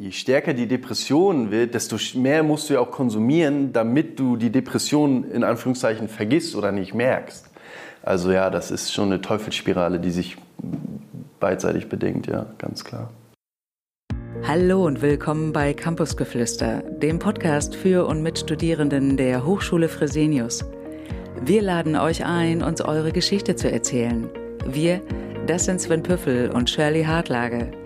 je stärker die Depression wird, desto mehr musst du ja auch konsumieren, damit du die Depression in Anführungszeichen vergisst oder nicht merkst. Also ja, das ist schon eine Teufelsspirale, die sich beidseitig bedingt, ja, ganz klar. Hallo und willkommen bei Campusgeflüster, dem Podcast für und mit Studierenden der Hochschule Fresenius. Wir laden euch ein, uns eure Geschichte zu erzählen. Wir, das sind Sven Püffel und Shirley Hartlage.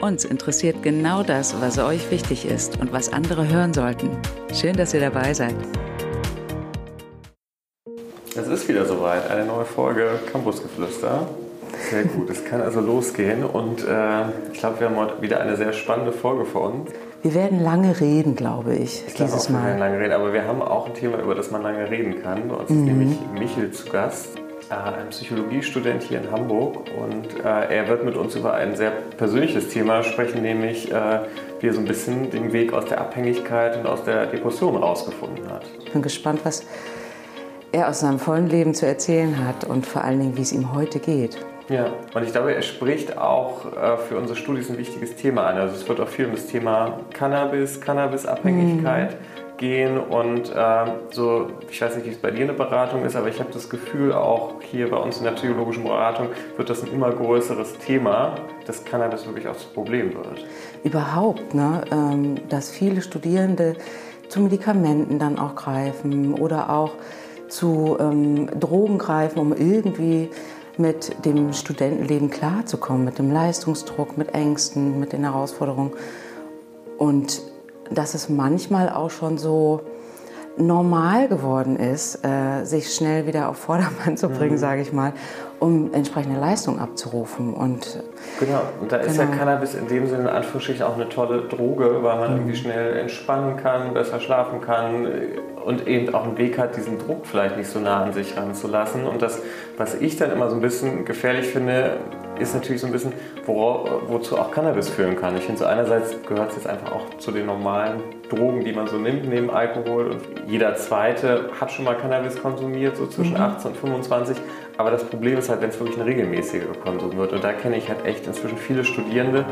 Uns interessiert genau das, was euch wichtig ist und was andere hören sollten. Schön, dass ihr dabei seid. Es ist wieder soweit, eine neue Folge Campusgeflüster. Sehr gut, es kann also losgehen und äh, ich glaube, wir haben heute wieder eine sehr spannende Folge vor uns. Wir werden lange reden, glaube ich, ich dieses auch, Mal. Wir werden lange reden, aber wir haben auch ein Thema, über das man lange reden kann. Bei uns mhm. ist nämlich Michel zu Gast, ein Psychologiestudent hier in Hamburg und äh, er wird mit uns über ein sehr persönliches Thema sprechen, nämlich äh, wie er so ein bisschen den Weg aus der Abhängigkeit und aus der Depression rausgefunden hat. Ich bin gespannt, was er aus seinem vollen Leben zu erzählen hat und vor allen Dingen, wie es ihm heute geht. Ja, und ich glaube, er spricht auch äh, für unsere Studis ein wichtiges Thema an. Also es wird auch viel um das Thema Cannabis, Cannabisabhängigkeit mhm. Gehen und äh, so, ich weiß nicht, wie es bei dir eine Beratung ist, aber ich habe das Gefühl, auch hier bei uns in der psychologischen Beratung wird das ein immer größeres Thema, dass Cannabis wirklich auch das Problem wird. Überhaupt, ne? Ähm, dass viele Studierende zu Medikamenten dann auch greifen oder auch zu ähm, Drogen greifen, um irgendwie mit dem Studentenleben klarzukommen, mit dem Leistungsdruck, mit Ängsten, mit den Herausforderungen. Und dass es manchmal auch schon so normal geworden ist, äh, sich schnell wieder auf Vordermann zu bringen, mhm. sage ich mal, um entsprechende Leistung abzurufen. Und, genau, und da ist genau. ja Cannabis in dem Sinne in Anführungsstrichen auch eine tolle Droge, weil man mhm. irgendwie schnell entspannen kann, besser schlafen kann und eben auch einen Weg hat, diesen Druck vielleicht nicht so nah an sich ranzulassen. Und das, was ich dann immer so ein bisschen gefährlich finde, ist natürlich so ein bisschen, wora, wozu auch Cannabis führen kann. Ich finde so einerseits gehört es jetzt einfach auch zu den normalen Drogen, die man so nimmt, neben Alkohol. Und jeder Zweite hat schon mal Cannabis konsumiert, so zwischen mhm. 18 und 25. Aber das Problem ist halt, wenn es wirklich ein regelmäßiger Konsum wird. Und da kenne ich halt echt inzwischen viele Studierende,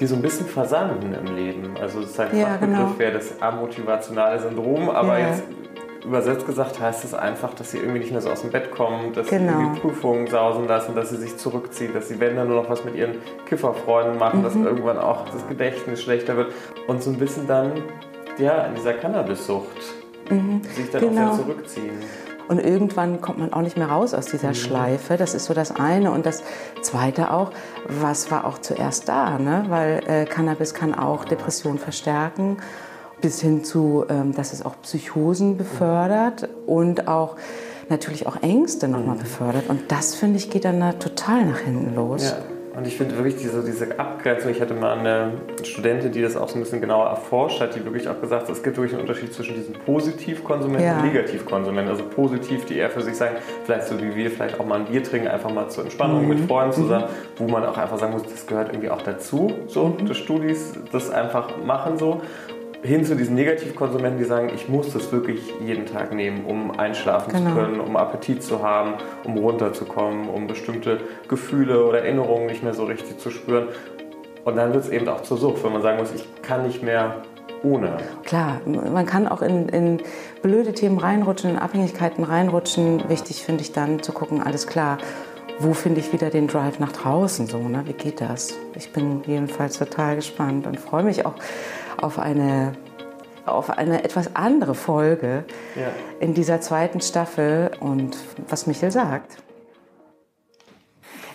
die so ein bisschen versanden im Leben. Also das ist ein ja, Fachbegriff genau. wäre das amotivationale Syndrom, aber ja. jetzt übersetzt gesagt heißt es einfach, dass sie irgendwie nicht mehr so aus dem Bett kommen, dass genau. sie irgendwie Prüfungen sausen lassen, dass sie sich zurückziehen, dass sie, wenn dann nur noch was mit ihren Kifferfreunden machen, mhm. dass irgendwann auch das Gedächtnis schlechter wird und so ein bisschen dann ja, in dieser Cannabissucht mhm. sich dann genau. auch wieder zurückziehen. Und irgendwann kommt man auch nicht mehr raus aus dieser mhm. Schleife. Das ist so das eine. Und das zweite auch, was war auch zuerst da? Ne? Weil äh, Cannabis kann auch Depression verstärken bis hin zu, ähm, dass es auch Psychosen befördert und auch natürlich auch Ängste nochmal mhm. befördert. Und das, finde ich, geht dann da total nach hinten los. Ja. Und ich finde wirklich diese, diese Abgrenzung, ich hatte mal eine Studentin, die das auch so ein bisschen genauer erforscht hat, die wirklich auch gesagt hat, es gibt wirklich einen Unterschied zwischen diesen Positivkonsumenten ja. und Negativkonsumenten. Also positiv, die eher für sich sagen, vielleicht so wie wir, vielleicht auch mal ein Bier trinken, einfach mal zur Entspannung mhm. mit Freunden zusammen, mhm. wo man auch einfach sagen muss, das gehört irgendwie auch dazu, so mhm. des Studis, das einfach machen so hin zu diesen Negativkonsumenten, die sagen, ich muss das wirklich jeden Tag nehmen, um einschlafen genau. zu können, um Appetit zu haben, um runterzukommen, um bestimmte Gefühle oder Erinnerungen nicht mehr so richtig zu spüren. Und dann wird es eben auch zur Sucht, wenn man sagen muss, ich kann nicht mehr ohne. Klar, man kann auch in, in blöde Themen reinrutschen, in Abhängigkeiten reinrutschen. Wichtig finde ich dann zu gucken, alles klar, wo finde ich wieder den Drive nach draußen so, ne? Wie geht das? Ich bin jedenfalls total gespannt und freue mich auch auf eine, auf eine etwas andere Folge ja. in dieser zweiten Staffel und was Michel sagt.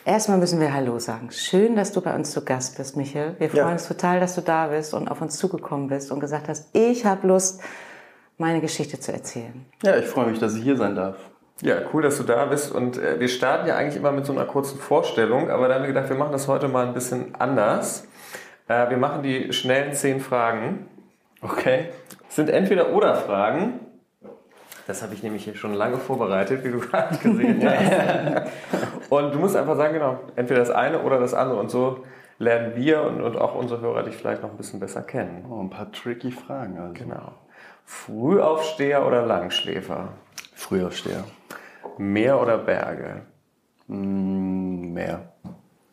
Erstmal müssen wir Hallo sagen. Schön, dass du bei uns zu Gast bist, Michel. Wir freuen ja. uns total, dass du da bist und auf uns zugekommen bist und gesagt hast, ich habe Lust, meine Geschichte zu erzählen. Ja, ich freue mich, dass ich hier sein darf. Ja, cool, dass du da bist. Und äh, wir starten ja eigentlich immer mit so einer kurzen Vorstellung, aber da haben wir gedacht, wir machen das heute mal ein bisschen anders. Äh, wir machen die schnellen zehn Fragen. Okay. Es sind entweder oder Fragen. Das habe ich nämlich hier schon lange vorbereitet, wie du gerade gesehen hast. und du musst einfach sagen, genau, entweder das eine oder das andere. Und so lernen wir und, und auch unsere Hörer dich vielleicht noch ein bisschen besser kennen. Oh, ein paar tricky Fragen also. Genau. Frühaufsteher oder Langschläfer? Frühaufsteher. Meer oder Berge? Mm, Meer.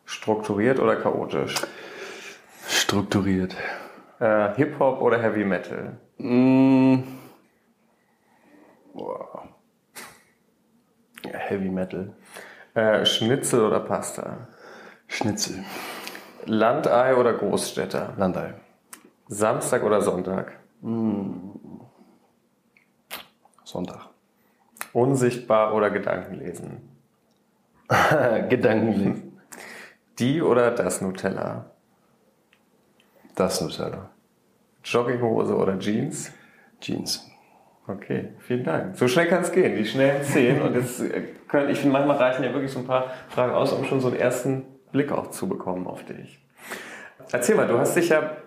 Strukturiert oder chaotisch? Strukturiert. Äh, Hip-Hop oder Heavy Metal? Mm. Wow. Ja, Heavy Metal. Äh, Schnitzel oder Pasta? Schnitzel. Landei oder Großstädter? Landei. Samstag oder Sonntag? Sonntag. Unsichtbar oder Gedankenlesen? Gedankenlesen. Die oder das Nutella? Das Nutella. Jogginghose oder Jeans? Jeans. Okay, vielen Dank. So schnell kann es gehen, die schnellen zehn. Und jetzt äh, können, ich finde, manchmal reichen ja wirklich so ein paar Fragen aus, um schon so einen ersten Blick auch zu bekommen auf dich. Erzähl mal, du hast dich ja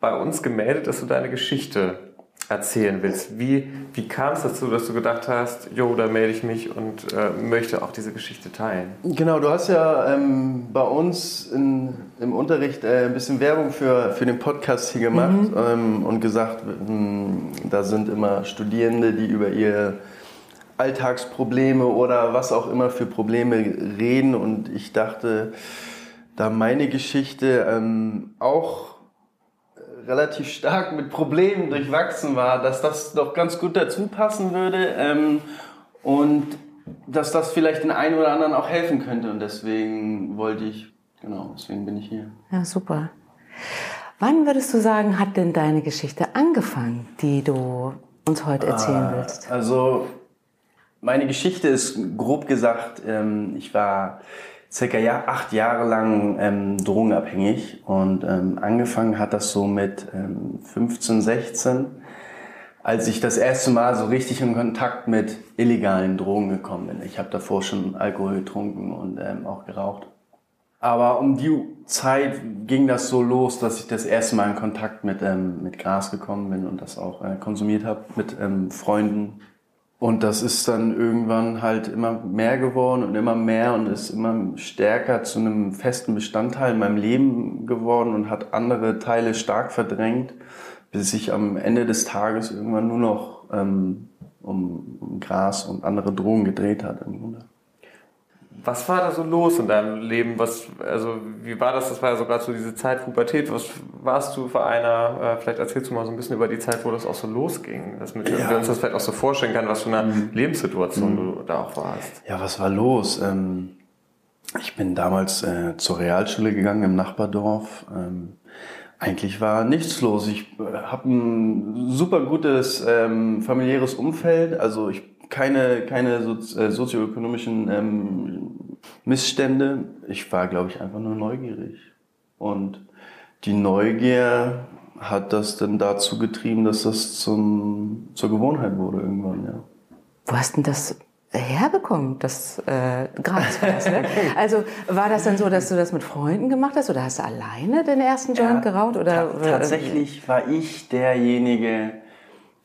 bei uns gemeldet, dass du deine Geschichte erzählen willst. Wie, wie kam es dazu, dass du gedacht hast, jo, da melde ich mich und äh, möchte auch diese Geschichte teilen? Genau, du hast ja ähm, bei uns in, im Unterricht äh, ein bisschen Werbung für, für den Podcast hier gemacht ähm, und gesagt, ähm, da sind immer Studierende, die über ihre Alltagsprobleme oder was auch immer für Probleme reden und ich dachte, da meine Geschichte ähm, auch relativ stark mit Problemen durchwachsen war, dass das doch ganz gut dazu passen würde ähm, und dass das vielleicht den einen oder anderen auch helfen könnte. Und deswegen wollte ich, genau, deswegen bin ich hier. Ja, super. Wann würdest du sagen, hat denn deine Geschichte angefangen, die du uns heute erzählen willst? Also meine Geschichte ist grob gesagt, ähm, ich war circa ja, acht Jahre lang ähm, drogenabhängig und ähm, angefangen hat das so mit ähm, 15, 16, als ich das erste Mal so richtig in Kontakt mit illegalen Drogen gekommen bin. Ich habe davor schon Alkohol getrunken und ähm, auch geraucht. Aber um die Zeit ging das so los, dass ich das erste Mal in Kontakt mit, ähm, mit Gras gekommen bin und das auch äh, konsumiert habe mit ähm, Freunden. Und das ist dann irgendwann halt immer mehr geworden und immer mehr und ist immer stärker zu einem festen Bestandteil in meinem Leben geworden und hat andere Teile stark verdrängt, bis sich am Ende des Tages irgendwann nur noch ähm, um, um Gras und andere Drogen gedreht hat im Grunde. Was war da so los in deinem Leben? Was, also, wie war das? Das war ja sogar so diese Zeit Pubertät. Was warst du für einer? Äh, vielleicht erzählst du mal so ein bisschen über die Zeit, wo das auch so losging. Dass mit, ja. wir uns das vielleicht auch so vorstellen kann, was für eine mhm. Lebenssituation mhm. du da auch warst. Ja, was war los? Ähm, ich bin damals äh, zur Realschule gegangen im Nachbardorf. Ähm, eigentlich war nichts los. Ich äh, habe ein super gutes ähm, familiäres Umfeld. Also ich keine, keine so, äh, sozioökonomischen ähm, Missstände. Ich war, glaube ich, einfach nur neugierig. Und die Neugier hat das dann dazu getrieben, dass das zum, zur Gewohnheit wurde irgendwann, ja. Wo hast denn das herbekommen, das äh, Gras ne? Also war das dann so, dass du das mit Freunden gemacht hast oder hast du alleine den ersten Joint ja, geraucht? Oder, ta tatsächlich war ich derjenige,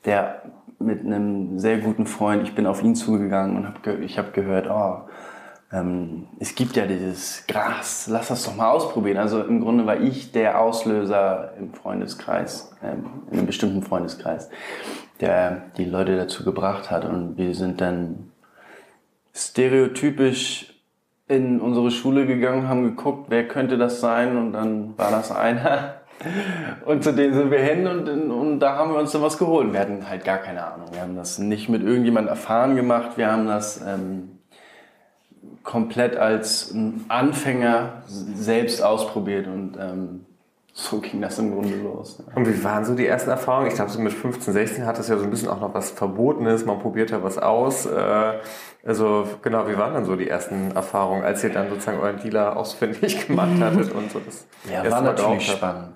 der mit einem sehr guten Freund, ich bin auf ihn zugegangen und hab ich habe gehört, oh, ähm, es gibt ja dieses Gras, lass das doch mal ausprobieren. Also im Grunde war ich der Auslöser im Freundeskreis, ähm, in einem bestimmten Freundeskreis, der die Leute dazu gebracht hat. Und wir sind dann stereotypisch in unsere Schule gegangen, haben geguckt, wer könnte das sein und dann war das einer. Und zu denen sind wir hin und, und da haben wir uns dann was geholt. Wir hatten halt gar keine Ahnung. Wir haben das nicht mit irgendjemand erfahren gemacht. Wir haben das ähm, komplett als Anfänger selbst ausprobiert und ähm, so ging das im Grunde los. Und wie waren so die ersten Erfahrungen? Ich glaube, so mit 15, 16 hat das ja so ein bisschen auch noch was Verbotenes. Man probiert ja was aus. Äh, also genau, wie waren dann so die ersten Erfahrungen, als ihr dann sozusagen euren Dealer ausfindig gemacht hattet und so das Ja, war natürlich spannend.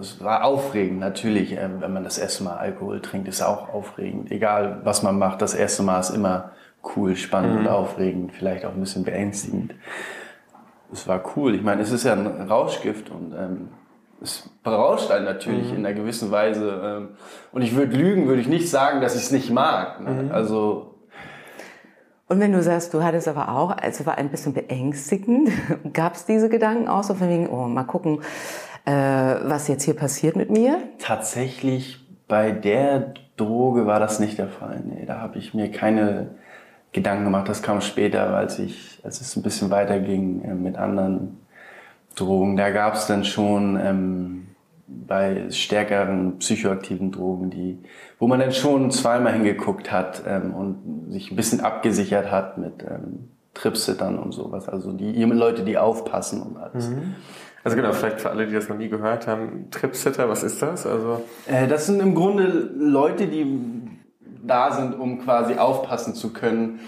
Es war aufregend, natürlich. Ähm, wenn man das erste Mal Alkohol trinkt, ist auch aufregend. Egal, was man macht, das erste Mal ist immer cool, spannend mhm. und aufregend, vielleicht auch ein bisschen beängstigend. Es war cool. Ich meine, es ist ja ein Rauschgift und ähm, es berauscht einen natürlich mhm. in einer gewissen Weise. Ähm, und ich würde lügen, würde ich nicht sagen, dass ich es nicht mag. Ne? Mhm. Also und wenn du sagst, du hattest aber auch, also war ein bisschen beängstigend, gab es diese Gedanken auch so von wegen, oh, mal gucken, äh, was jetzt hier passiert mit mir? Tatsächlich bei der Droge war das nicht der Fall. Nee, da habe ich mir keine Gedanken gemacht. Das kam später, als ich, als es ein bisschen weiter ging äh, mit anderen Drogen. Da gab es dann schon ähm, bei stärkeren psychoaktiven Drogen, die, wo man dann schon zweimal hingeguckt hat ähm, und sich ein bisschen abgesichert hat mit ähm, Tripsittern und sowas. Also die Leute, die aufpassen und alles. Mhm. Also genau, vielleicht für alle, die das noch nie gehört haben, Tripsitter, was ist das? Also äh, das sind im Grunde Leute, die da sind, um quasi aufpassen zu können,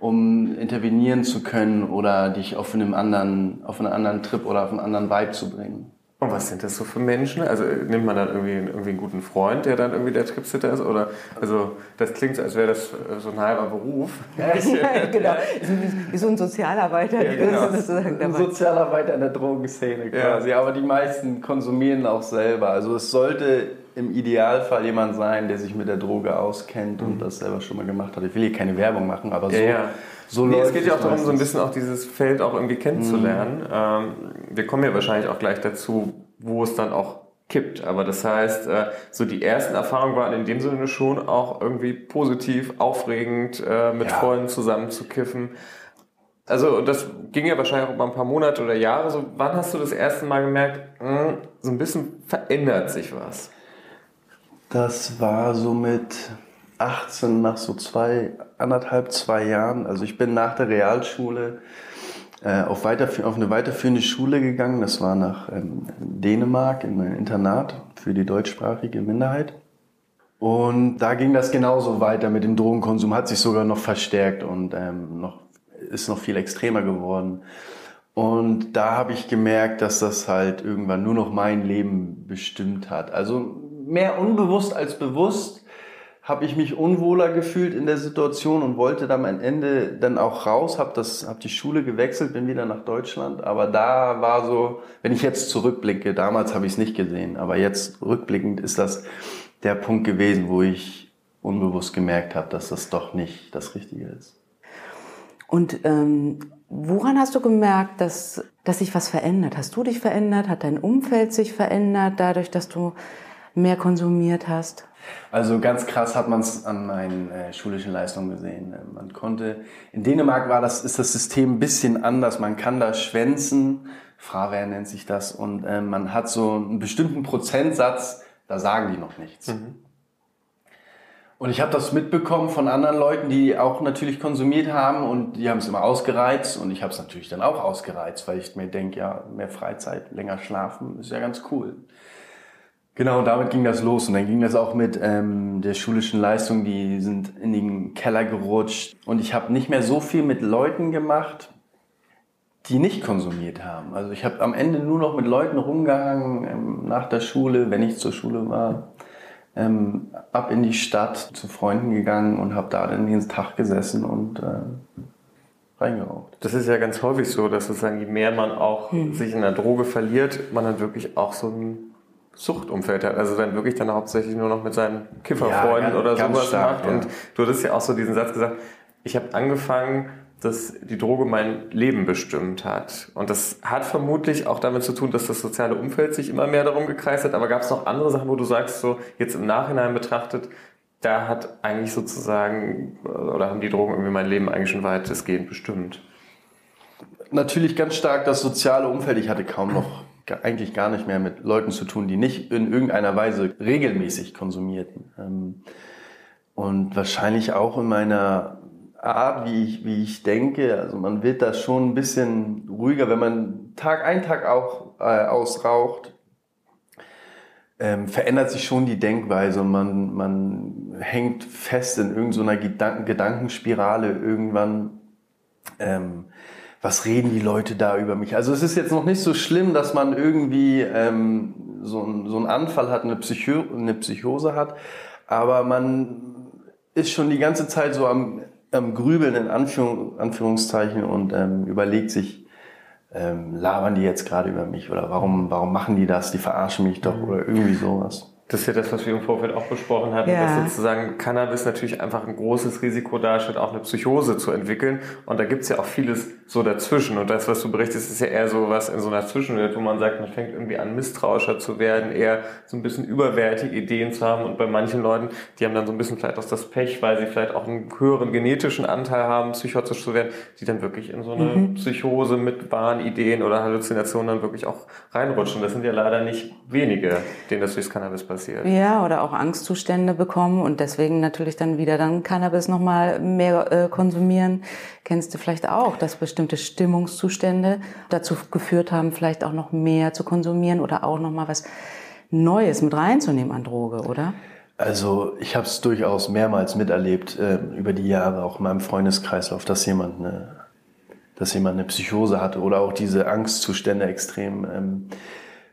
um intervenieren zu können oder dich auf einem anderen, auf einen anderen Trip oder auf einen anderen Vibe zu bringen. Und was sind das so für Menschen? Also nimmt man dann irgendwie, irgendwie einen guten Freund, der dann irgendwie der Tripsitter ist? Oder also das klingt, als wäre das so ein halber Beruf. Ja, genau. Wie so ein Sozialarbeiter. Ja, genau. Ein Sozialarbeiter in der Drogenszene quasi. Ja. Aber die meisten konsumieren auch selber. Also es sollte im Idealfall jemand sein, der sich mit der Droge auskennt mhm. und das selber schon mal gemacht hat. Ich will hier keine Werbung machen, aber so. Ja, so nee, es geht ja auch darum, so ein bisschen auch dieses Feld auch irgendwie kennenzulernen. Mhm. Ähm, wir kommen ja wahrscheinlich auch gleich dazu, wo es dann auch kippt. Aber das heißt, äh, so die ersten Erfahrungen waren in dem Sinne schon auch irgendwie positiv, aufregend, äh, mit ja. Freunden zusammen zu kiffen. Also das ging ja wahrscheinlich auch mal ein paar Monate oder Jahre. So, wann hast du das erste Mal gemerkt, mh, hm, so ein bisschen verändert sich was? Das war so mit 18 nach so zwei, anderthalb, zwei Jahren. Also ich bin nach der Realschule äh, auf, auf eine weiterführende Schule gegangen. Das war nach ähm, Dänemark in ein Internat für die deutschsprachige Minderheit. Und da ging das genauso weiter mit dem Drogenkonsum, hat sich sogar noch verstärkt und ähm, noch, ist noch viel extremer geworden. Und da habe ich gemerkt, dass das halt irgendwann nur noch mein Leben bestimmt hat. Also mehr unbewusst als bewusst habe ich mich unwohler gefühlt in der Situation und wollte dann am Ende dann auch raus, habe habe die Schule gewechselt, bin wieder nach Deutschland. Aber da war so, wenn ich jetzt zurückblicke, damals habe ich es nicht gesehen, aber jetzt rückblickend ist das der Punkt gewesen, wo ich unbewusst gemerkt habe, dass das doch nicht das Richtige ist. Und ähm, woran hast du gemerkt, dass, dass sich was verändert? Hast du dich verändert? Hat dein Umfeld sich verändert, dadurch, dass du mehr konsumiert hast? Also ganz krass hat man es an meinen äh, schulischen Leistungen gesehen. Äh, man konnte, in Dänemark war das, ist das System ein bisschen anders. Man kann da schwänzen, Frawehr nennt sich das, und äh, man hat so einen bestimmten Prozentsatz, da sagen die noch nichts. Mhm. Und ich habe das mitbekommen von anderen Leuten, die auch natürlich konsumiert haben und die haben es immer ausgereizt und ich habe es natürlich dann auch ausgereizt, weil ich mir denke, ja, mehr Freizeit, länger schlafen ist ja ganz cool. Genau, damit ging das los. Und dann ging das auch mit ähm, der schulischen Leistung, die sind in den Keller gerutscht. Und ich habe nicht mehr so viel mit Leuten gemacht, die nicht konsumiert haben. Also ich habe am Ende nur noch mit Leuten rumgehangen, ähm, nach der Schule, wenn ich zur Schule war, ähm, ab in die Stadt zu Freunden gegangen und habe da dann den Tag gesessen und äh, reingeraucht. Das ist ja ganz häufig so, dass sozusagen je mehr man auch hm. sich in der Droge verliert, man dann wirklich auch so ein Suchtumfeld hat. Also dann wirklich dann hauptsächlich nur noch mit seinen Kifferfreunden ja, oder sowas stark, macht. Ja. Und du hattest ja auch so diesen Satz gesagt, ich habe angefangen, dass die Droge mein Leben bestimmt hat. Und das hat vermutlich auch damit zu tun, dass das soziale Umfeld sich immer mehr darum gekreist hat. Aber gab es noch andere Sachen, wo du sagst, so jetzt im Nachhinein betrachtet, da hat eigentlich sozusagen, oder haben die Drogen irgendwie mein Leben eigentlich schon weitestgehend bestimmt? Natürlich ganz stark das soziale Umfeld. Ich hatte kaum noch eigentlich gar nicht mehr mit Leuten zu tun, die nicht in irgendeiner Weise regelmäßig konsumierten. Ähm, und wahrscheinlich auch in meiner Art, wie ich, wie ich denke, also man wird da schon ein bisschen ruhiger, wenn man Tag ein, Tag auch äh, ausraucht, ähm, verändert sich schon die Denkweise und man, man hängt fest in irgendeiner Gedanken Gedankenspirale irgendwann. Ähm, was reden die Leute da über mich? Also es ist jetzt noch nicht so schlimm, dass man irgendwie ähm, so, ein, so einen Anfall hat, eine, Psycho eine Psychose hat, aber man ist schon die ganze Zeit so am, am Grübeln in Anführung, Anführungszeichen und ähm, überlegt sich, ähm, labern die jetzt gerade über mich oder warum, warum machen die das? Die verarschen mich doch oder irgendwie sowas. Das ist ja das, was wir im Vorfeld auch besprochen hatten, ja. dass sozusagen Cannabis natürlich einfach ein großes Risiko darstellt, auch eine Psychose zu entwickeln. Und da gibt es ja auch vieles so dazwischen. Und das, was du berichtest, ist ja eher so was in so einer Zwischenwelt, wo man sagt, man fängt irgendwie an, misstrauischer zu werden, eher so ein bisschen überwertige Ideen zu haben. Und bei manchen Leuten, die haben dann so ein bisschen vielleicht auch das Pech, weil sie vielleicht auch einen höheren genetischen Anteil haben, psychotisch zu werden, die dann wirklich in so eine mhm. Psychose mit Wahnideen oder Halluzinationen dann wirklich auch reinrutschen. Das sind ja leider nicht wenige, denen das durchs Cannabis passiert. Ja, oder auch Angstzustände bekommen und deswegen natürlich dann wieder dann Cannabis nochmal mehr äh, konsumieren. Kennst du vielleicht auch, dass bestimmte Stimmungszustände dazu geführt haben, vielleicht auch noch mehr zu konsumieren oder auch noch mal was Neues mit reinzunehmen an Droge, oder? Also ich habe es durchaus mehrmals miterlebt äh, über die Jahre, auch in meinem Freundeskreislauf, dass jemand eine, dass jemand eine Psychose hatte oder auch diese Angstzustände extrem. Ähm,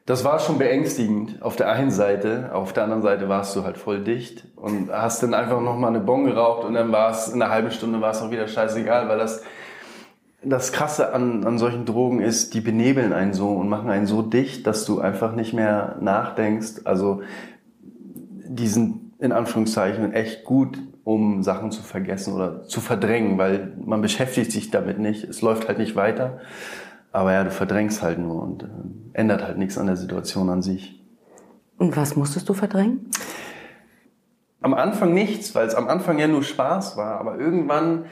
das war schon beängstigend auf der einen Seite, auf der anderen Seite warst du halt voll dicht und hast dann einfach nochmal eine Bon geraucht und dann war es in einer halben Stunde war es auch wieder scheißegal, weil das das Krasse an, an solchen Drogen ist, die benebeln einen so und machen einen so dicht, dass du einfach nicht mehr nachdenkst. Also die sind in Anführungszeichen echt gut, um Sachen zu vergessen oder zu verdrängen, weil man beschäftigt sich damit nicht. Es läuft halt nicht weiter. Aber ja, du verdrängst halt nur und äh, ändert halt nichts an der Situation an sich. Und was musstest du verdrängen? Am Anfang nichts, weil es am Anfang ja nur Spaß war. Aber irgendwann,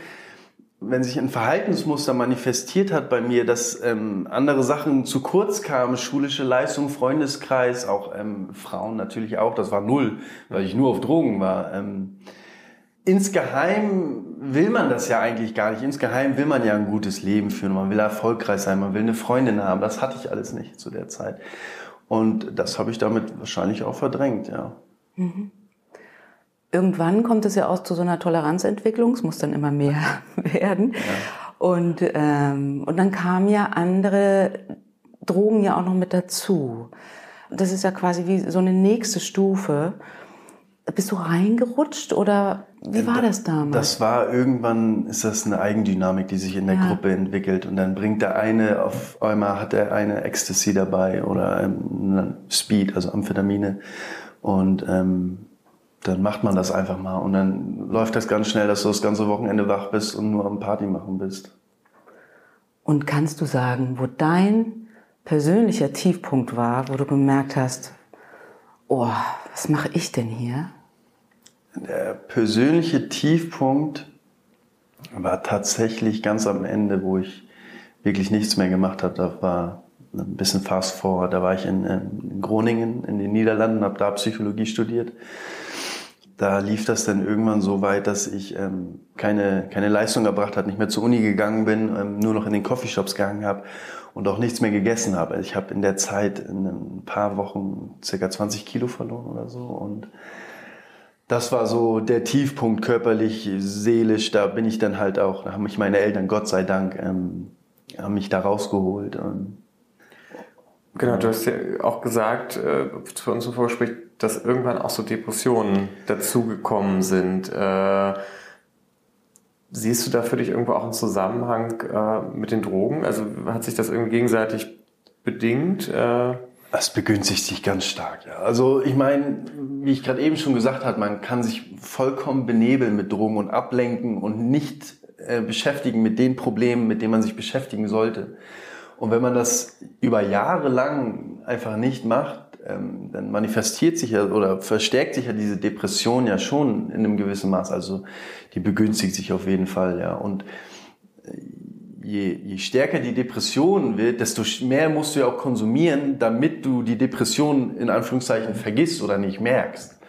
wenn sich ein Verhaltensmuster manifestiert hat bei mir, dass ähm, andere Sachen zu kurz kamen, schulische Leistung, Freundeskreis, auch ähm, Frauen natürlich auch, das war null, weil ich nur auf Drogen war. Ähm, insgeheim will man das ja eigentlich gar nicht. Insgeheim will man ja ein gutes Leben führen. Man will erfolgreich sein. Man will eine Freundin haben. Das hatte ich alles nicht zu der Zeit. Und das habe ich damit wahrscheinlich auch verdrängt, ja. Mhm. Irgendwann kommt es ja auch zu so einer Toleranzentwicklung. Es muss dann immer mehr werden. Ja. Und, ähm, und dann kamen ja andere Drogen ja auch noch mit dazu. Das ist ja quasi wie so eine nächste Stufe. Bist du reingerutscht oder wie war das damals? Das war irgendwann, ist das eine Eigendynamik, die sich in der ja. Gruppe entwickelt und dann bringt der eine auf einmal hat er eine Ecstasy dabei oder ähm, Speed, also Amphetamine und ähm, dann macht man das einfach mal und dann läuft das ganz schnell, dass du das ganze Wochenende wach bist und nur am Party machen bist. Und kannst du sagen, wo dein persönlicher Tiefpunkt war, wo du gemerkt hast, oh, was mache ich denn hier? Der persönliche Tiefpunkt war tatsächlich ganz am Ende, wo ich wirklich nichts mehr gemacht habe. Da war ein bisschen fast vor. Da war ich in, in Groningen in den Niederlanden, habe da Psychologie studiert. Da lief das dann irgendwann so weit, dass ich ähm, keine, keine Leistung erbracht habe, nicht mehr zur Uni gegangen bin, ähm, nur noch in den Coffeeshops gegangen habe und auch nichts mehr gegessen habe. Ich habe in der Zeit in ein paar Wochen circa 20 Kilo verloren oder so und das war so der Tiefpunkt körperlich, seelisch. Da bin ich dann halt auch, da haben mich meine Eltern, Gott sei Dank, ähm, haben mich da rausgeholt. Und, genau, du hast ja auch gesagt, äh, zu uns im Vorgespräch, dass irgendwann auch so Depressionen dazugekommen sind. Äh, siehst du da für dich irgendwo auch einen Zusammenhang äh, mit den Drogen? Also hat sich das irgendwie gegenseitig bedingt? Äh? Das begünstigt sich ganz stark, ja. Also ich meine, wie ich gerade eben schon gesagt habe, man kann sich vollkommen benebeln mit Drogen und ablenken und nicht äh, beschäftigen mit den Problemen, mit denen man sich beschäftigen sollte. Und wenn man das über Jahre lang einfach nicht macht, ähm, dann manifestiert sich ja oder verstärkt sich ja diese Depression ja schon in einem gewissen Maß. Also die begünstigt sich auf jeden Fall, ja. Und äh, je, je stärker die Depression wird, desto mehr musst du ja auch konsumieren, damit du die Depression in Anführungszeichen vergisst oder nicht merkst.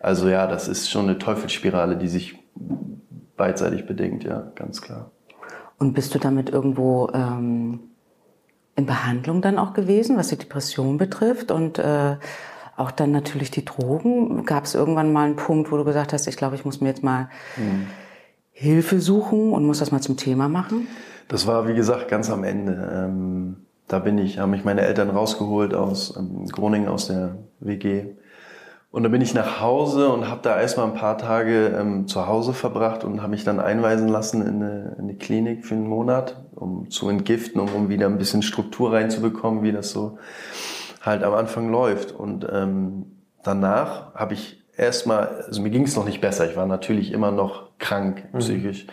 Also ja, das ist schon eine Teufelsspirale, die sich beidseitig bedingt, ja, ganz klar. Und bist du damit irgendwo ähm, in Behandlung dann auch gewesen, was die Depression betrifft und äh, auch dann natürlich die Drogen? Gab es irgendwann mal einen Punkt, wo du gesagt hast, ich glaube, ich muss mir jetzt mal hm. Hilfe suchen und muss das mal zum Thema machen? Das war, wie gesagt, ganz am Ende. Ähm, da bin ich, haben mich meine Eltern rausgeholt aus ähm, Groningen, aus der WG. Und dann bin ich nach Hause und habe da erstmal ein paar Tage ähm, zu Hause verbracht und habe mich dann einweisen lassen in eine, in eine Klinik für einen Monat, um zu entgiften, um, um wieder ein bisschen Struktur reinzubekommen, wie das so halt am Anfang läuft. Und ähm, danach habe ich erstmal, also mir ging es noch nicht besser, ich war natürlich immer noch krank mhm. psychisch. Mhm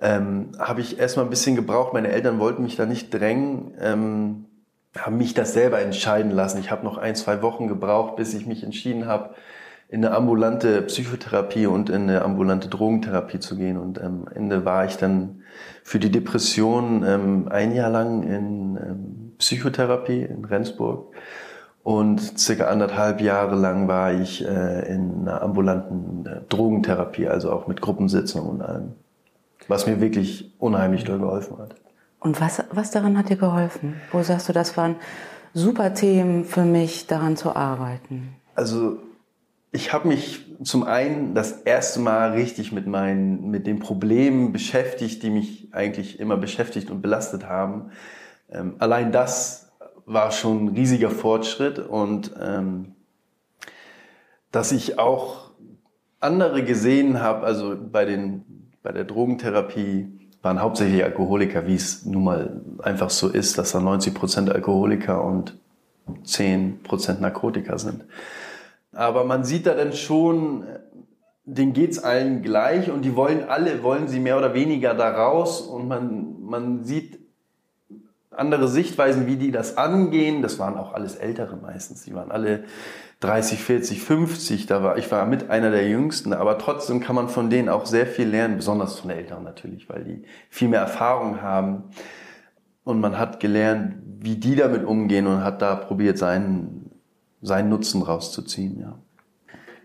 ähm, habe ich erstmal ein bisschen gebraucht. Meine Eltern wollten mich da nicht drängen, ähm, haben mich das selber entscheiden lassen. Ich habe noch ein, zwei Wochen gebraucht, bis ich mich entschieden habe, in eine ambulante Psychotherapie und in eine ambulante Drogentherapie zu gehen. Und am Ende war ich dann für die Depression ähm, ein Jahr lang in ähm, Psychotherapie in Rendsburg. Und circa anderthalb Jahre lang war ich äh, in einer ambulanten äh, Drogentherapie, also auch mit Gruppensitzungen und allem. Was mir wirklich unheimlich doll geholfen hat. Und was, was daran hat dir geholfen? Wo sagst du, das waren super Themen für mich, daran zu arbeiten? Also ich habe mich zum einen das erste Mal richtig mit meinen, mit den Problemen beschäftigt, die mich eigentlich immer beschäftigt und belastet haben. Ähm, allein das war schon ein riesiger Fortschritt und ähm, dass ich auch andere gesehen habe, also bei den bei der Drogentherapie waren hauptsächlich Alkoholiker, wie es nun mal einfach so ist, dass da 90 Prozent Alkoholiker und 10 Prozent Narkotiker sind. Aber man sieht da dann schon, denen geht's allen gleich und die wollen alle, wollen sie mehr oder weniger da raus und man, man sieht andere Sichtweisen, wie die das angehen. Das waren auch alles Ältere meistens. Die waren alle 30, 40, 50. Da war, ich war mit einer der Jüngsten, aber trotzdem kann man von denen auch sehr viel lernen, besonders von den Eltern natürlich, weil die viel mehr Erfahrung haben. Und man hat gelernt, wie die damit umgehen und hat da probiert, seinen seinen Nutzen rauszuziehen. Ja.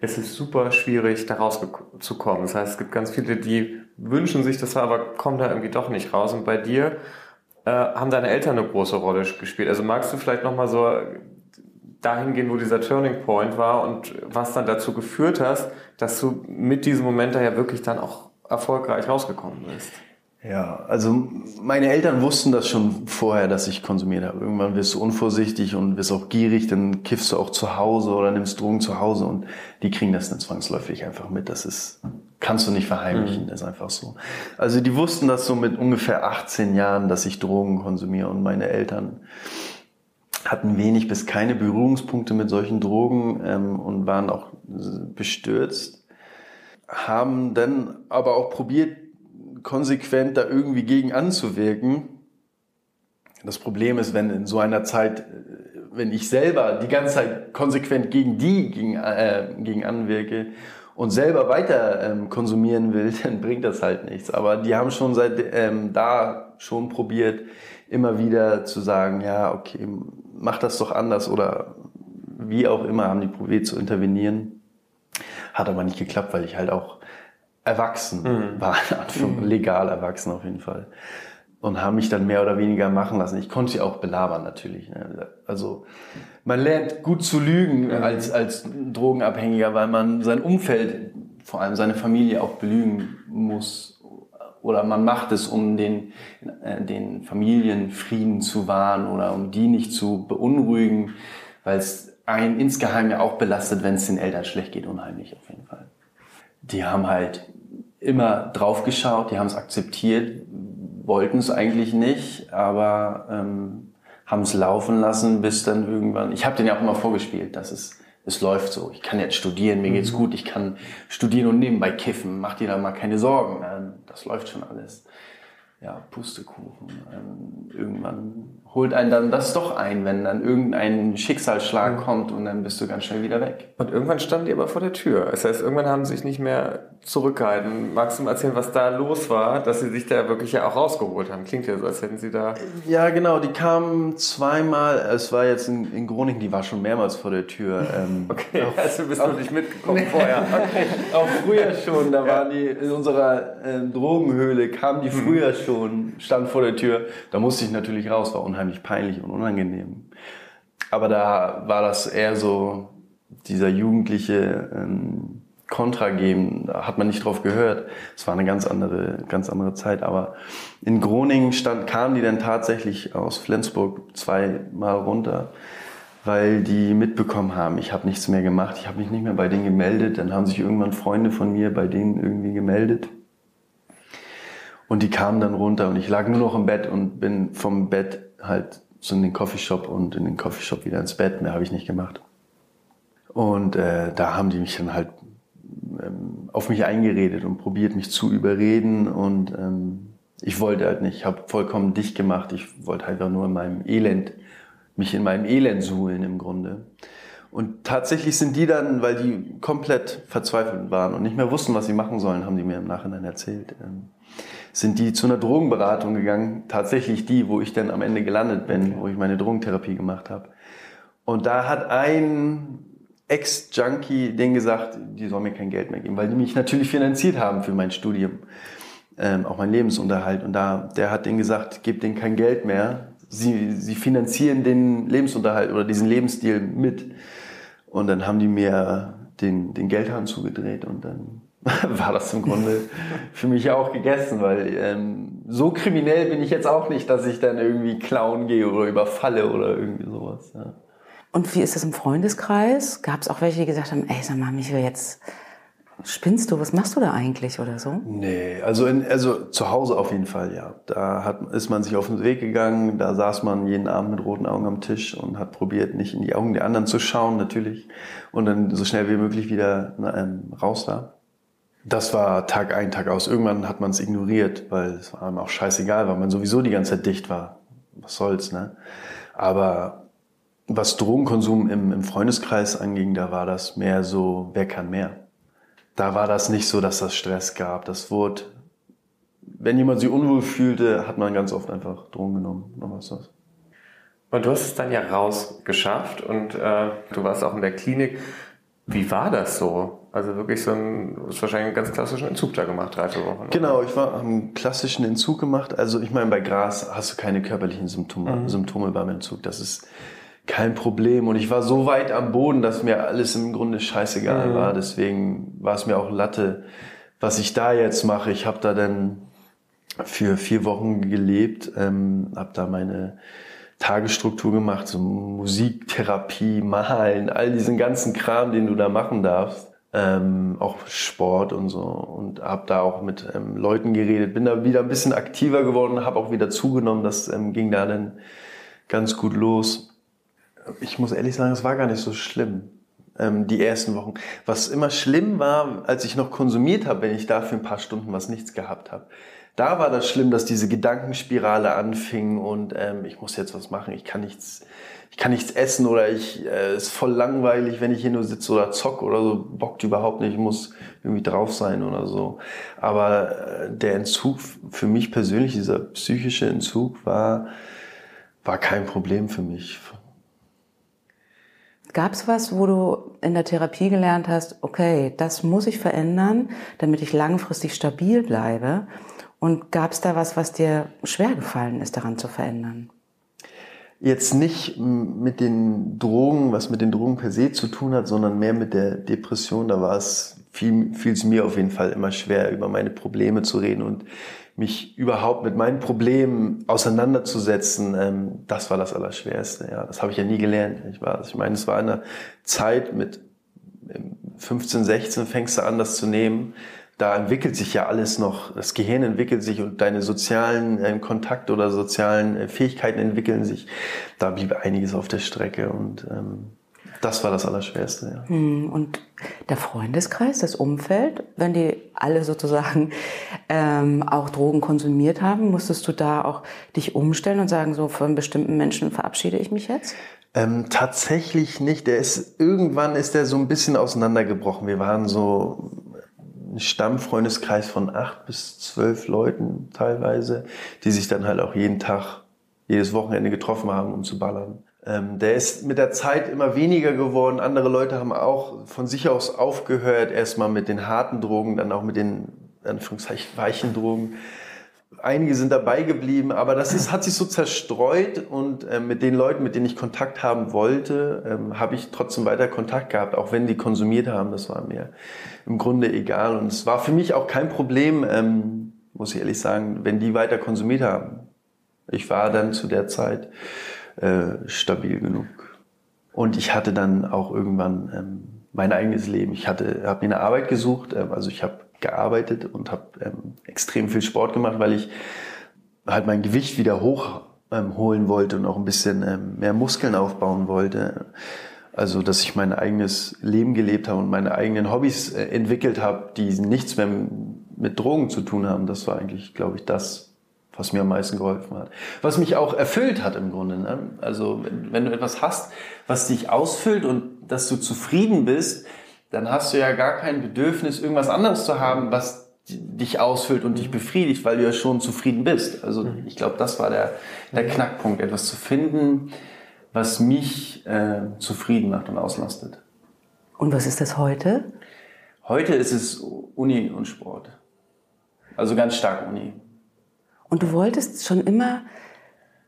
Es ist super schwierig, da rauszukommen. Das heißt, es gibt ganz viele, die wünschen sich das, aber kommen da irgendwie doch nicht raus. Und bei dir äh, haben deine Eltern eine große Rolle gespielt. Also magst du vielleicht nochmal so dahin gehen, wo dieser Turning Point war und was dann dazu geführt hast, dass du mit diesem Moment da ja wirklich dann auch erfolgreich rausgekommen bist? Ja, also meine Eltern wussten das schon vorher, dass ich konsumiert habe. Irgendwann wirst du unvorsichtig und wirst auch gierig, dann kiffst du auch zu Hause oder nimmst Drogen zu Hause und die kriegen das dann zwangsläufig einfach mit. Das ist, kannst du nicht verheimlichen, mhm. das ist einfach so. Also die wussten das so mit ungefähr 18 Jahren, dass ich Drogen konsumiere und meine Eltern hatten wenig bis keine Berührungspunkte mit solchen Drogen ähm, und waren auch bestürzt, haben dann aber auch probiert, konsequent da irgendwie gegen anzuwirken. Das Problem ist, wenn in so einer Zeit, äh, wenn ich selber die ganze Zeit konsequent gegen die gegen, äh, gegen anwirke und selber weiter ähm, konsumieren will, dann bringt das halt nichts. Aber die haben schon seit ähm, da schon probiert, immer wieder zu sagen, ja, okay, mach das doch anders oder wie auch immer haben die probiert zu intervenieren. Hat aber nicht geklappt, weil ich halt auch erwachsen mhm. war, mhm. legal erwachsen auf jeden Fall. Und haben mich dann mehr oder weniger machen lassen. Ich konnte sie auch belabern natürlich. Ne? Also man lernt gut zu lügen mhm. als, als Drogenabhängiger, weil man sein Umfeld, vor allem seine Familie auch belügen muss. Oder man macht es, um den, äh, den Familienfrieden zu wahren oder um die nicht zu beunruhigen, weil es einen insgeheim ja auch belastet, wenn es den Eltern schlecht geht, unheimlich auf jeden Fall. Die haben halt immer drauf geschaut, die haben es akzeptiert, wollten es eigentlich nicht, aber ähm, haben es laufen lassen, bis dann irgendwann. Ich habe den ja auch immer vorgespielt, dass es es läuft so. Ich kann jetzt studieren, mir geht's mhm. gut, ich kann studieren und nebenbei kiffen. Mach dir da mal keine Sorgen. Ähm, das läuft schon alles ja, Pustekuchen. Ähm, irgendwann holt einen dann das doch ein, wenn dann irgendein Schicksalsschlag mhm. kommt und dann bist du ganz schnell wieder weg. Und irgendwann standen die aber vor der Tür. Das heißt, irgendwann haben sie sich nicht mehr zurückgehalten. Magst du mal erzählen, was da los war, dass sie sich da wirklich ja auch rausgeholt haben? Klingt ja so, als hätten sie da... Ja, genau. Die kamen zweimal. Es war jetzt in, in Groningen, die war schon mehrmals vor der Tür. Ähm, okay, auch, also bist du nicht mitgekommen nee. vorher. Okay. auch früher schon. Da ja. waren die in unserer äh, Drogenhöhle, kamen die früher schon. Mhm schon, stand vor der Tür. Da musste ich natürlich raus, war unheimlich peinlich und unangenehm. Aber da war das eher so dieser jugendliche ähm, Kontra geben, da hat man nicht drauf gehört. Es war eine ganz andere, ganz andere Zeit. Aber in Groningen stand, kamen die dann tatsächlich aus Flensburg zweimal runter, weil die mitbekommen haben, ich habe nichts mehr gemacht, ich habe mich nicht mehr bei denen gemeldet. Dann haben sich irgendwann Freunde von mir bei denen irgendwie gemeldet. Und die kamen dann runter und ich lag nur noch im Bett und bin vom Bett halt so in den Coffeeshop und in den Coffeeshop wieder ins Bett. Mehr habe ich nicht gemacht. Und äh, da haben die mich dann halt ähm, auf mich eingeredet und probiert, mich zu überreden. Und ähm, Ich wollte halt nicht. Ich habe vollkommen dicht gemacht. Ich wollte einfach nur in meinem Elend, mich in meinem Elend suhlen im Grunde. Und tatsächlich sind die dann, weil die komplett verzweifelt waren und nicht mehr wussten, was sie machen sollen, haben die mir im Nachhinein erzählt, ähm, sind die zu einer Drogenberatung gegangen. Tatsächlich die, wo ich dann am Ende gelandet bin, wo ich meine Drogentherapie gemacht habe. Und da hat ein Ex-Junkie denen gesagt, die sollen mir kein Geld mehr geben, weil die mich natürlich finanziert haben für mein Studium, ähm, auch mein Lebensunterhalt. Und da, der hat denen gesagt, gebt denen kein Geld mehr. Sie, sie finanzieren den Lebensunterhalt oder diesen Lebensstil mit. Und dann haben die mir den, den Geldhahn zugedreht und dann war das im Grunde für mich auch gegessen, weil ähm, so kriminell bin ich jetzt auch nicht, dass ich dann irgendwie klauen gehe oder überfalle oder irgendwie sowas. Ja. Und wie ist das im Freundeskreis? Gab es auch welche, die gesagt haben, ey, sag mal, Michael, jetzt spinnst du, was machst du da eigentlich oder so? Nee, also, in, also zu Hause auf jeden Fall, ja. Da hat, ist man sich auf den Weg gegangen, da saß man jeden Abend mit roten Augen am Tisch und hat probiert, nicht in die Augen der anderen zu schauen, natürlich. Und dann so schnell wie möglich wieder ähm, raus da. Das war Tag ein, Tag aus. Irgendwann hat man es ignoriert, weil es war einem auch scheißegal, weil man sowieso die ganze Zeit dicht war. Was soll's, ne? Aber was Drogenkonsum im, im Freundeskreis anging, da war das mehr so, wer kann mehr? Da war das nicht so, dass das Stress gab. Das wurde, wenn jemand sich unwohl fühlte, hat man ganz oft einfach Drogen genommen. Dann war das. Und du hast es dann ja rausgeschafft und äh, du warst auch in der Klinik. Wie war das so? Also wirklich so ein, du hast wahrscheinlich einen ganz klassischen Entzug da gemacht, drei, vier Wochen. Genau, ich war einen klassischen Entzug gemacht. Also ich meine, bei Gras hast du keine körperlichen Symptome, mhm. Symptome beim Entzug. Das ist kein Problem. Und ich war so weit am Boden, dass mir alles im Grunde scheißegal mhm. war. Deswegen war es mir auch Latte, was ich da jetzt mache. Ich habe da dann für vier Wochen gelebt, ähm, habe da meine Tagesstruktur gemacht, so Musiktherapie, Malen, all diesen ganzen Kram, den du da machen darfst. Ähm, auch Sport und so und habe da auch mit ähm, Leuten geredet, bin da wieder ein bisschen aktiver geworden, habe auch wieder zugenommen, das ähm, ging da dann ganz gut los ich muss ehrlich sagen, es war gar nicht so schlimm, ähm, die ersten Wochen. Was immer schlimm war, als ich noch konsumiert habe, wenn ich da für ein paar Stunden was nichts gehabt habe. Da war das schlimm, dass diese Gedankenspirale anfing und ähm, ich muss jetzt was machen, ich kann nichts, ich kann nichts essen oder ich äh, ist voll langweilig, wenn ich hier nur sitze oder zock oder so, bockt überhaupt nicht, ich muss irgendwie drauf sein oder so. Aber äh, der Entzug für mich persönlich, dieser psychische Entzug war, war kein Problem für mich. Gab es was, wo du in der Therapie gelernt hast, okay, das muss ich verändern, damit ich langfristig stabil bleibe? Und gab es da was, was dir schwer gefallen ist, daran zu verändern? Jetzt nicht mit den Drogen, was mit den Drogen per se zu tun hat, sondern mehr mit der Depression. Da war es, fiel, es mir auf jeden Fall immer schwer, über meine Probleme zu reden und mich überhaupt mit meinen Problemen auseinanderzusetzen, ähm, das war das Allerschwerste. Ja, das habe ich ja nie gelernt. Ich, war, ich meine, es war eine Zeit mit 15, ähm, 16 fängst du an, das zu nehmen. Da entwickelt sich ja alles noch. Das Gehirn entwickelt sich und deine sozialen äh, Kontakte oder sozialen äh, Fähigkeiten entwickeln sich. Da blieb einiges auf der Strecke und ähm, das war das Allerschwerste, ja. Hm, und der Freundeskreis, das Umfeld, wenn die alle sozusagen ähm, auch Drogen konsumiert haben, musstest du da auch dich umstellen und sagen, so von bestimmten Menschen verabschiede ich mich jetzt? Ähm, tatsächlich nicht. Der ist irgendwann ist der so ein bisschen auseinandergebrochen. Wir waren so ein Stammfreundeskreis von acht bis zwölf Leuten teilweise, die sich dann halt auch jeden Tag, jedes Wochenende getroffen haben, um zu ballern. Ähm, der ist mit der Zeit immer weniger geworden. Andere Leute haben auch von sich aus aufgehört, erstmal mit den harten Drogen, dann auch mit den Anführungszeichen weichen Drogen. Einige sind dabei geblieben, aber das ist, hat sich so zerstreut und äh, mit den Leuten, mit denen ich Kontakt haben wollte, ähm, habe ich trotzdem weiter Kontakt gehabt, auch wenn die konsumiert haben. Das war mir im Grunde egal und es war für mich auch kein Problem, ähm, muss ich ehrlich sagen, wenn die weiter konsumiert haben. Ich war dann zu der Zeit äh, stabil genug. Und ich hatte dann auch irgendwann ähm, mein eigenes Leben. Ich hatte, habe mir eine Arbeit gesucht, äh, also ich habe gearbeitet und habe ähm, extrem viel Sport gemacht, weil ich halt mein Gewicht wieder hochholen ähm, wollte und auch ein bisschen ähm, mehr Muskeln aufbauen wollte. Also, dass ich mein eigenes Leben gelebt habe und meine eigenen Hobbys äh, entwickelt habe, die nichts mehr mit Drogen zu tun haben. Das war eigentlich, glaube ich, das, was mir am meisten geholfen hat. Was mich auch erfüllt hat im Grunde. Ne? Also wenn, wenn du etwas hast, was dich ausfüllt und dass du zufrieden bist, dann hast du ja gar kein Bedürfnis, irgendwas anderes zu haben, was dich ausfüllt und dich befriedigt, weil du ja schon zufrieden bist. Also mhm. ich glaube, das war der, der mhm. Knackpunkt, etwas zu finden, was mich äh, zufrieden macht und auslastet. Und was ist das heute? Heute ist es Uni und Sport. Also ganz stark Uni. Und du wolltest schon immer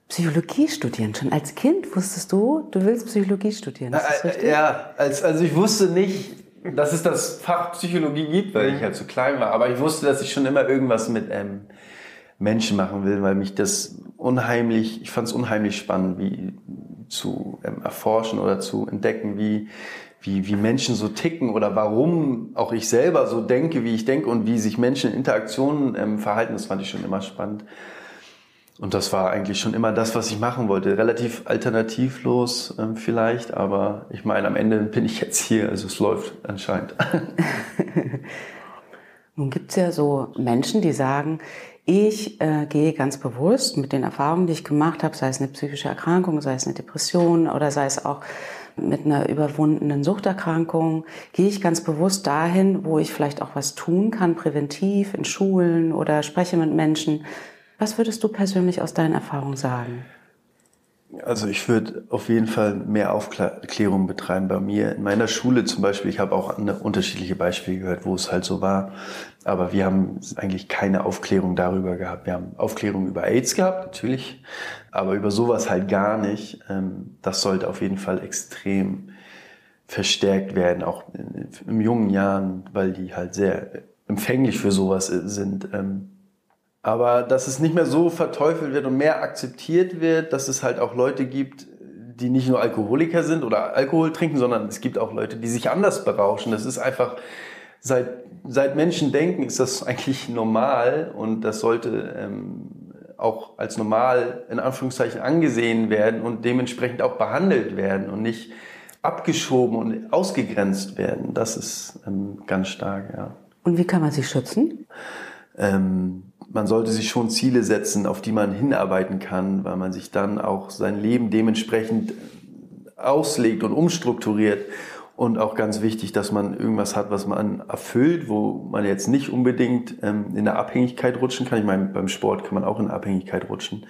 Psychologie studieren. Schon als Kind wusstest du, du willst Psychologie studieren. Äh, richtig? Ja, als, also ich wusste nicht, dass es das Fach Psychologie gibt, weil ich halt zu klein war. Aber ich wusste, dass ich schon immer irgendwas mit ähm, Menschen machen will, weil mich das unheimlich, ich fand es unheimlich spannend, wie zu ähm, erforschen oder zu entdecken, wie, wie, wie Menschen so ticken oder warum auch ich selber so denke, wie ich denke und wie sich Menschen in Interaktionen ähm, verhalten. Das fand ich schon immer spannend. Und das war eigentlich schon immer das, was ich machen wollte. Relativ alternativlos ähm, vielleicht, aber ich meine, am Ende bin ich jetzt hier, also es läuft anscheinend. Nun gibt es ja so Menschen, die sagen, ich äh, gehe ganz bewusst mit den Erfahrungen, die ich gemacht habe, sei es eine psychische Erkrankung, sei es eine Depression oder sei es auch mit einer überwundenen Suchterkrankung, gehe ich ganz bewusst dahin, wo ich vielleicht auch was tun kann, präventiv in Schulen oder spreche mit Menschen, was würdest du persönlich aus deinen Erfahrungen sagen? Also ich würde auf jeden Fall mehr Aufklärung betreiben bei mir. In meiner Schule zum Beispiel, ich habe auch unterschiedliche Beispiele gehört, wo es halt so war. Aber wir haben eigentlich keine Aufklärung darüber gehabt. Wir haben Aufklärung über AIDS gehabt, natürlich, aber über sowas halt gar nicht. Ähm, das sollte auf jeden Fall extrem verstärkt werden, auch in jungen Jahren, weil die halt sehr empfänglich für sowas sind. Ähm, aber dass es nicht mehr so verteufelt wird und mehr akzeptiert wird, dass es halt auch Leute gibt, die nicht nur Alkoholiker sind oder Alkohol trinken, sondern es gibt auch Leute, die sich anders berauschen. Das ist einfach, seit, seit Menschen denken, ist das eigentlich normal und das sollte ähm, auch als normal in Anführungszeichen angesehen werden und dementsprechend auch behandelt werden und nicht abgeschoben und ausgegrenzt werden. Das ist ähm, ganz stark, ja. Und wie kann man sich schützen? Ähm, man sollte sich schon Ziele setzen, auf die man hinarbeiten kann, weil man sich dann auch sein Leben dementsprechend auslegt und umstrukturiert. Und auch ganz wichtig, dass man irgendwas hat, was man erfüllt, wo man jetzt nicht unbedingt ähm, in der Abhängigkeit rutschen kann. Ich meine, beim Sport kann man auch in Abhängigkeit rutschen.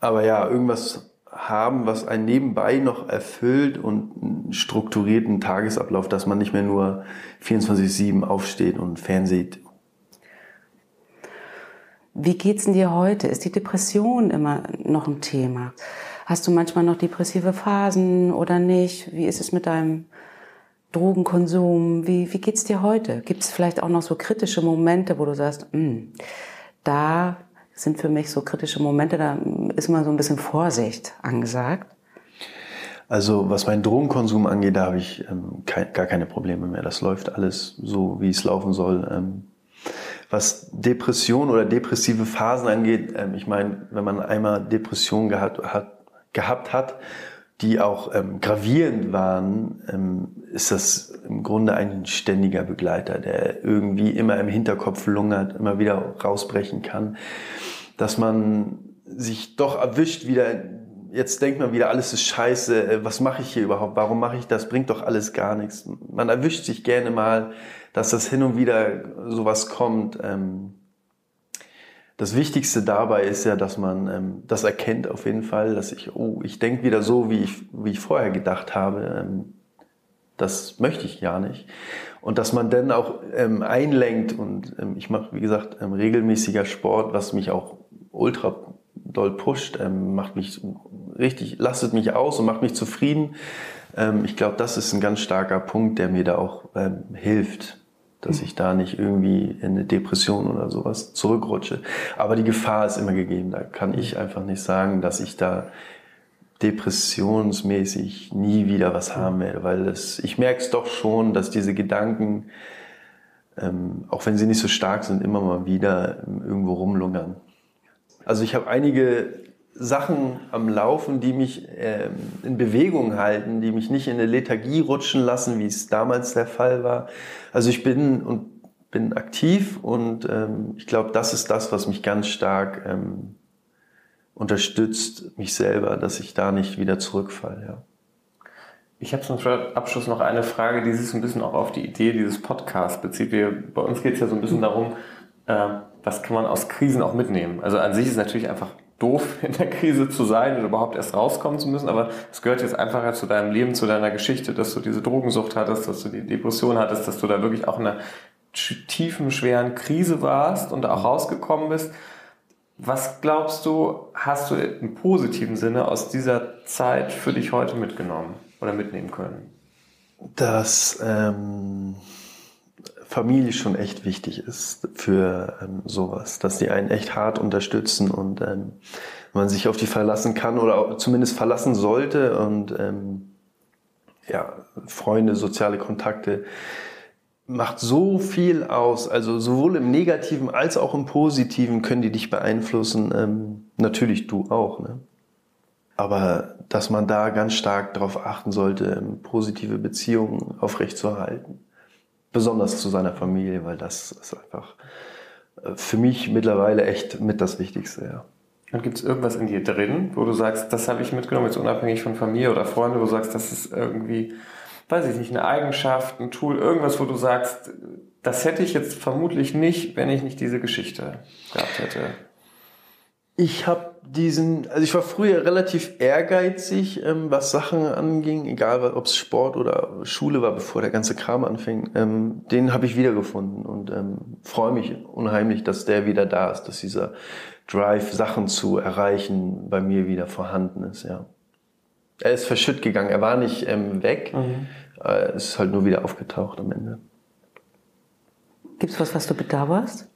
Aber ja, irgendwas haben, was einen nebenbei noch erfüllt und einen strukturierten Tagesablauf, dass man nicht mehr nur 24-7 aufsteht und fernsieht wie geht's denn dir heute? Ist die Depression immer noch ein Thema? Hast du manchmal noch depressive Phasen oder nicht? Wie ist es mit deinem Drogenkonsum? Wie, wie geht's dir heute? Gibt es vielleicht auch noch so kritische Momente, wo du sagst, hm, da sind für mich so kritische Momente, da ist mal so ein bisschen Vorsicht angesagt? Also was meinen Drogenkonsum angeht, da habe ich ähm, kein, gar keine Probleme mehr. Das läuft alles so, wie es laufen soll. Ähm, was Depression oder depressive Phasen angeht, ähm, ich meine, wenn man einmal Depression gehabt hat, gehabt hat die auch ähm, gravierend waren, ähm, ist das im Grunde ein ständiger Begleiter, der irgendwie immer im Hinterkopf lungert, immer wieder rausbrechen kann. Dass man sich doch erwischt wieder, jetzt denkt man wieder, alles ist scheiße, äh, was mache ich hier überhaupt, warum mache ich das, bringt doch alles gar nichts. Man erwischt sich gerne mal dass das hin und wieder sowas kommt. Ähm, das Wichtigste dabei ist ja, dass man ähm, das erkennt auf jeden Fall, dass ich, oh, ich denke wieder so, wie ich, wie ich vorher gedacht habe. Ähm, das möchte ich gar nicht. Und dass man dann auch einlenkt und ich mache, wie gesagt, regelmäßiger Sport, was mich auch ultra doll pusht, ähm, macht mich richtig, lastet mich aus und macht mich zufrieden. Ähm, ich glaube, das ist ein ganz starker Punkt, der mir da auch ähm, hilft dass ich da nicht irgendwie in eine Depression oder sowas zurückrutsche. Aber die Gefahr ist immer gegeben. Da kann ich einfach nicht sagen, dass ich da depressionsmäßig nie wieder was haben werde, weil es, ich merke es doch schon, dass diese Gedanken, ähm, auch wenn sie nicht so stark sind, immer mal wieder irgendwo rumlungern. Also ich habe einige Sachen am Laufen, die mich äh, in Bewegung halten, die mich nicht in eine Lethargie rutschen lassen, wie es damals der Fall war. Also ich bin und bin aktiv und ähm, ich glaube, das ist das, was mich ganz stark ähm, unterstützt, mich selber, dass ich da nicht wieder zurückfalle. Ja. Ich habe zum Abschluss noch eine Frage, die sich so ein bisschen auch auf die Idee dieses Podcasts bezieht. Wir, bei uns geht es ja so ein bisschen darum, äh, was kann man aus Krisen auch mitnehmen. Also an sich ist es natürlich einfach doof, in der Krise zu sein oder überhaupt erst rauskommen zu müssen, aber es gehört jetzt einfach zu deinem Leben, zu deiner Geschichte, dass du diese Drogensucht hattest, dass du die Depression hattest, dass du da wirklich auch in einer tiefen, schweren Krise warst und auch rausgekommen bist. Was glaubst du, hast du im positiven Sinne aus dieser Zeit für dich heute mitgenommen? oder mitnehmen können? Dass ähm, Familie schon echt wichtig ist für ähm, sowas, dass die einen echt hart unterstützen und ähm, man sich auf die verlassen kann oder zumindest verlassen sollte und ähm, ja, Freunde, soziale Kontakte macht so viel aus. Also sowohl im Negativen als auch im Positiven können die dich beeinflussen. Ähm, natürlich du auch. Ne? Aber dass man da ganz stark darauf achten sollte, positive Beziehungen aufrechtzuerhalten. Besonders zu seiner Familie, weil das ist einfach äh, für mich mittlerweile echt mit das Wichtigste. Ja. Und gibt es irgendwas in dir drin, wo du sagst, das habe ich mitgenommen, jetzt unabhängig von Familie oder Freunde, wo du sagst, das ist irgendwie, weiß ich nicht, eine Eigenschaft, ein Tool, irgendwas, wo du sagst, das hätte ich jetzt vermutlich nicht, wenn ich nicht diese Geschichte gehabt hätte? Ich habe diesen, also ich war früher relativ ehrgeizig, ähm, was Sachen anging, egal ob es Sport oder Schule war, bevor der ganze Kram anfing. Ähm, den habe ich wiedergefunden und ähm, freue mich unheimlich, dass der wieder da ist, dass dieser Drive, Sachen zu erreichen, bei mir wieder vorhanden ist. Ja, er ist verschütt gegangen, er war nicht ähm, weg, mhm. äh, ist halt nur wieder aufgetaucht am Ende. Gibt's was, was du bedauerst?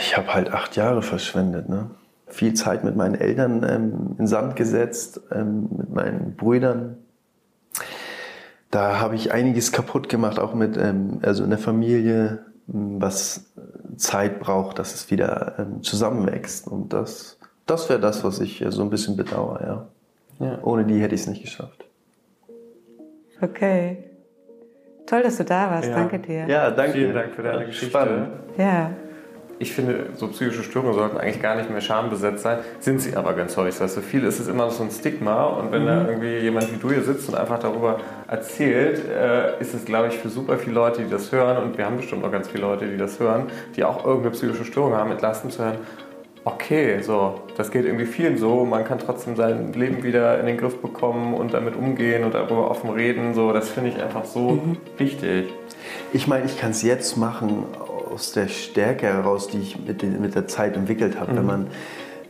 Ich habe halt acht Jahre verschwendet, ne? Viel Zeit mit meinen Eltern ähm, in Sand gesetzt, ähm, mit meinen Brüdern. Da habe ich einiges kaputt gemacht, auch mit, ähm, also in der Familie, was Zeit braucht, dass es wieder ähm, zusammenwächst. Und das, das wäre das, was ich so ein bisschen bedauere, ja. ja. Ohne die hätte ich es nicht geschafft. Okay. Toll, dass du da warst. Ja. Danke dir. Ja, danke. Vielen Dank für deine Geschichte. Spannend. Ja ich finde, so psychische Störungen sollten eigentlich gar nicht mehr schambesetzt sein, sind sie aber ganz häufig. Das heißt, für viele ist es immer so ein Stigma und wenn mhm. da irgendwie jemand wie du hier sitzt und einfach darüber erzählt, äh, ist es, glaube ich, für super viele Leute, die das hören und wir haben bestimmt auch ganz viele Leute, die das hören, die auch irgendeine psychische Störung haben, entlastend zu hören, okay, so, das geht irgendwie vielen so, man kann trotzdem sein Leben wieder in den Griff bekommen und damit umgehen und darüber offen reden, so, das finde ich einfach so mhm. wichtig. Ich meine, ich kann es jetzt machen, aus der Stärke heraus, die ich mit, den, mit der Zeit entwickelt habe. Mhm. Wenn man,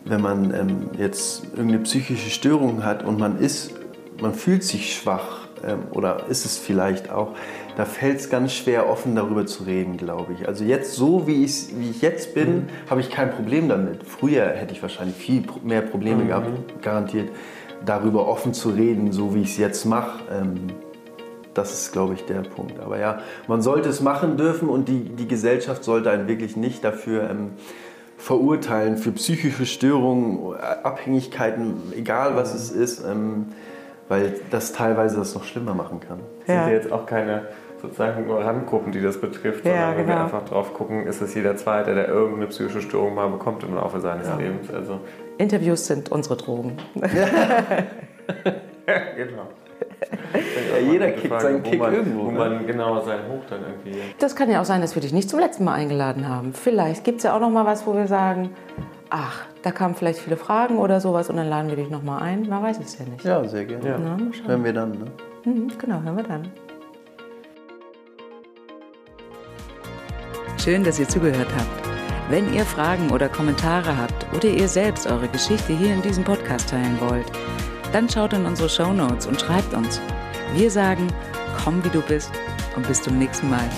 wenn man ähm, jetzt irgendeine psychische Störung hat und man ist, man fühlt sich schwach ähm, oder ist es vielleicht auch, da fällt es ganz schwer, offen darüber zu reden, glaube ich. Also jetzt so, wie ich, wie ich jetzt bin, mhm. habe ich kein Problem damit. Früher hätte ich wahrscheinlich viel mehr Probleme mhm. gehabt, garantiert, darüber offen zu reden, so wie ich es jetzt mache. Ähm, das ist, glaube ich, der Punkt. Aber ja, man sollte es machen dürfen und die, die Gesellschaft sollte einen wirklich nicht dafür ähm, verurteilen, für psychische Störungen, Abhängigkeiten, egal was es ist, ähm, weil das teilweise das noch schlimmer machen kann. Ja. Sind ja jetzt auch keine sozusagen nur Randgruppen, die das betrifft, ja, sondern genau. wenn wir einfach drauf gucken, ist es jeder Zweite, der irgendeine psychische Störung mal bekommt im Laufe seines ja. Lebens. Also Interviews sind unsere Drogen. genau ja, jeder kickt seinen Kick man, irgendwo. Wo ne? man genau seinen Hoch dann irgendwie. Das kann ja auch sein, dass wir dich nicht zum letzten Mal eingeladen haben. Vielleicht gibt es ja auch noch mal was, wo wir sagen, ach, da kamen vielleicht viele Fragen oder sowas und dann laden wir dich noch mal ein. Man weiß es ja nicht. Ja, sehr gerne. Ja. Na, hören wir dann. Ne? Mhm, genau, hören wir dann. Schön, dass ihr zugehört habt. Wenn ihr Fragen oder Kommentare habt oder ihr selbst eure Geschichte hier in diesem Podcast teilen wollt, dann schaut in unsere Show Notes und schreibt uns. Wir sagen, komm wie du bist und bis zum nächsten Mal.